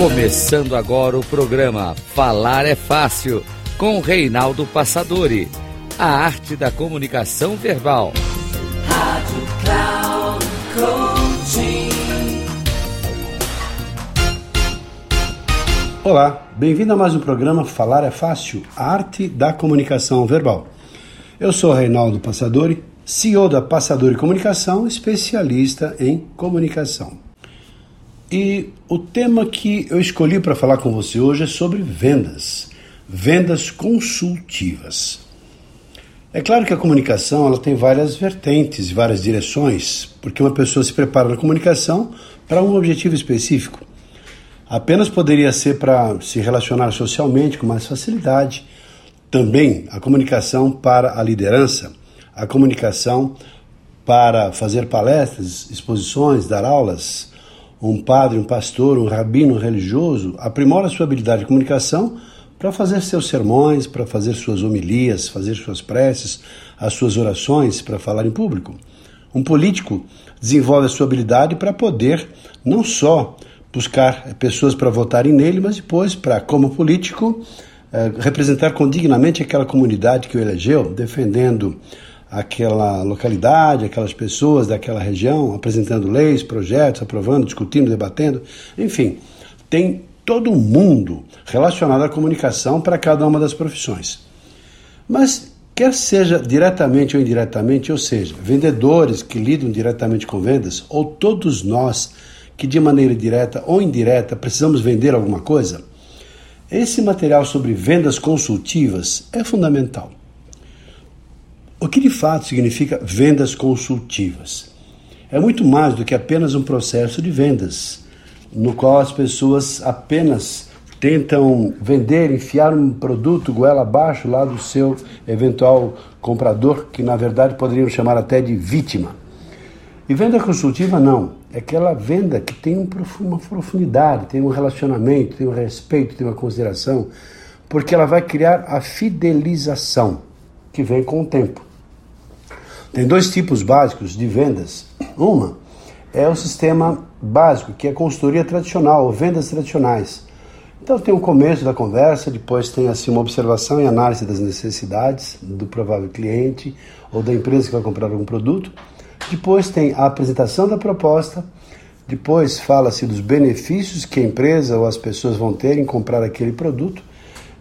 Começando agora o programa Falar é Fácil, com Reinaldo Passadori. A arte da comunicação verbal. Rádio Cloud Coaching. Olá, bem-vindo a mais um programa Falar é Fácil, a arte da comunicação verbal. Eu sou Reinaldo Passadori, CEO da Passadori Comunicação, especialista em comunicação. E o tema que eu escolhi para falar com você hoje é sobre vendas, vendas consultivas. É claro que a comunicação ela tem várias vertentes e várias direções, porque uma pessoa se prepara na comunicação para um objetivo específico. Apenas poderia ser para se relacionar socialmente com mais facilidade. Também a comunicação para a liderança, a comunicação para fazer palestras, exposições, dar aulas, um padre, um pastor, um rabino religioso aprimora sua habilidade de comunicação para fazer seus sermões, para fazer suas homilias, fazer suas preces, as suas orações, para falar em público. Um político desenvolve a sua habilidade para poder não só buscar pessoas para votarem nele, mas depois para, como político, eh, representar condignamente aquela comunidade que o elegeu, defendendo aquela localidade, aquelas pessoas daquela região, apresentando leis, projetos, aprovando, discutindo, debatendo, enfim, tem todo mundo relacionado à comunicação para cada uma das profissões. Mas quer seja diretamente ou indiretamente, ou seja, vendedores que lidam diretamente com vendas, ou todos nós que de maneira direta ou indireta precisamos vender alguma coisa, esse material sobre vendas consultivas é fundamental. O que de fato significa vendas consultivas? É muito mais do que apenas um processo de vendas, no qual as pessoas apenas tentam vender, enfiar um produto goela abaixo lá do seu eventual comprador, que na verdade poderiam chamar até de vítima. E venda consultiva não, é aquela venda que tem uma profundidade, tem um relacionamento, tem um respeito, tem uma consideração, porque ela vai criar a fidelização que vem com o tempo. Tem dois tipos básicos de vendas. Uma é o sistema básico, que é consultoria tradicional, ou vendas tradicionais. Então tem o começo da conversa, depois tem assim uma observação e análise das necessidades do provável cliente ou da empresa que vai comprar algum produto. Depois tem a apresentação da proposta, depois fala-se dos benefícios que a empresa ou as pessoas vão ter em comprar aquele produto.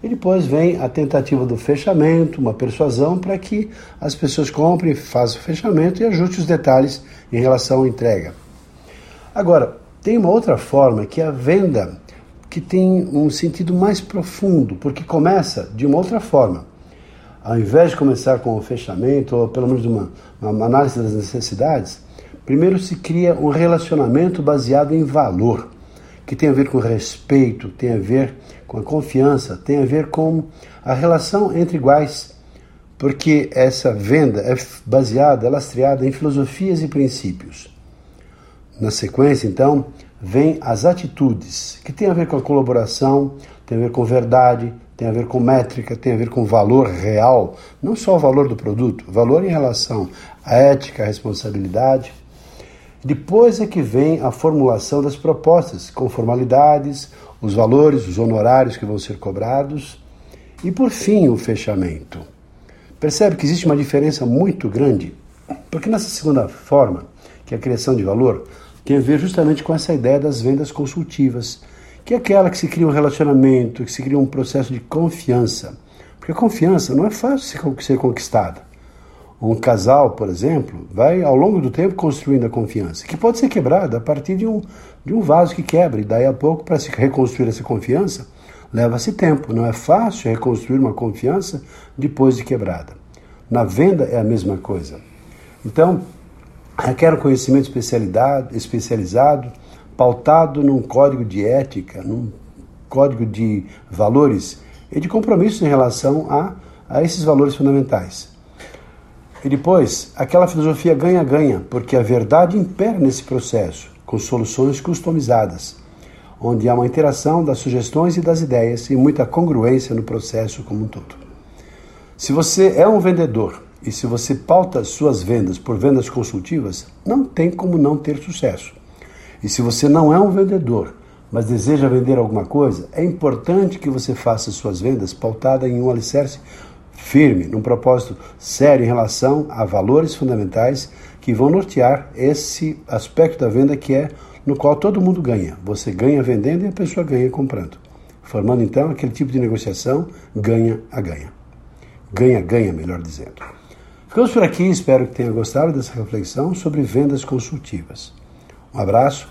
E depois vem a tentativa do fechamento, uma persuasão para que as pessoas comprem, façam o fechamento e ajustem os detalhes em relação à entrega. Agora, tem uma outra forma que é a venda, que tem um sentido mais profundo, porque começa de uma outra forma. Ao invés de começar com o fechamento, ou pelo menos uma, uma análise das necessidades, primeiro se cria um relacionamento baseado em valor que tem a ver com respeito, tem a ver com a confiança, tem a ver com a relação entre iguais, porque essa venda é baseada, é lastreada em filosofias e princípios. Na sequência, então, vem as atitudes, que tem a ver com a colaboração, tem a ver com verdade, tem a ver com métrica, tem a ver com valor real, não só o valor do produto, valor em relação à ética, à responsabilidade, depois é que vem a formulação das propostas, com formalidades, os valores, os honorários que vão ser cobrados e, por fim, o fechamento. Percebe que existe uma diferença muito grande, porque nessa segunda forma, que é a criação de valor, tem a ver justamente com essa ideia das vendas consultivas, que é aquela que se cria um relacionamento, que se cria um processo de confiança. Porque a confiança não é fácil ser conquistada. Um casal, por exemplo, vai ao longo do tempo construindo a confiança, que pode ser quebrada a partir de um, de um vaso que quebra, e daí a pouco, para se reconstruir essa confiança, leva-se tempo. Não é fácil reconstruir uma confiança depois de quebrada. Na venda é a mesma coisa. Então, requer um conhecimento especializado, pautado num código de ética, num código de valores e de compromisso em relação a, a esses valores fundamentais. E depois, aquela filosofia ganha-ganha, porque a verdade impera nesse processo, com soluções customizadas, onde há uma interação das sugestões e das ideias e muita congruência no processo como um todo. Se você é um vendedor e se você pauta suas vendas por vendas consultivas, não tem como não ter sucesso. E se você não é um vendedor, mas deseja vender alguma coisa, é importante que você faça suas vendas pautada em um alicerce firme, num propósito sério em relação a valores fundamentais que vão nortear esse aspecto da venda que é no qual todo mundo ganha. Você ganha vendendo e a pessoa ganha comprando. Formando então aquele tipo de negociação ganha a ganha. Ganha, ganha, melhor dizendo. Ficamos por aqui, espero que tenha gostado dessa reflexão sobre vendas consultivas. Um abraço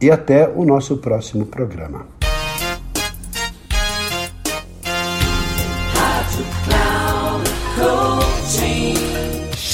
e até o nosso próximo programa.